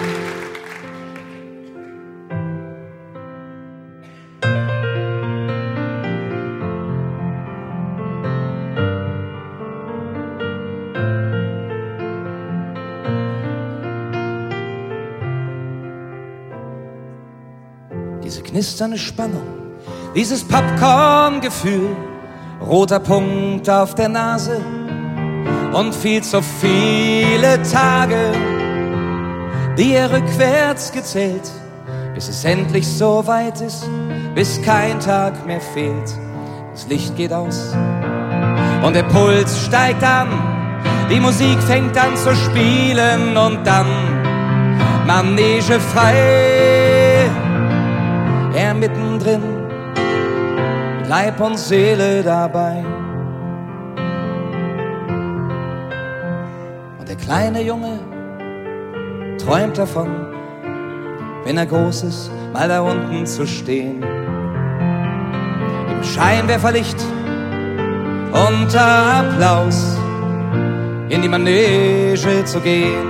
Diese knisternde Spannung, dieses Popcorn-Gefühl, roter Punkt auf der Nase und viel zu viele Tage, die er rückwärts gezählt, bis es endlich so weit ist, bis kein Tag mehr fehlt. Das Licht geht aus und der Puls steigt an, die Musik fängt an zu spielen und dann Manege frei, er mittendrin, mit Leib und Seele dabei. Und der kleine Junge träumt davon, wenn er groß ist, mal da unten zu stehen. Im Scheinwerferlicht unter Applaus in die Manege zu gehen.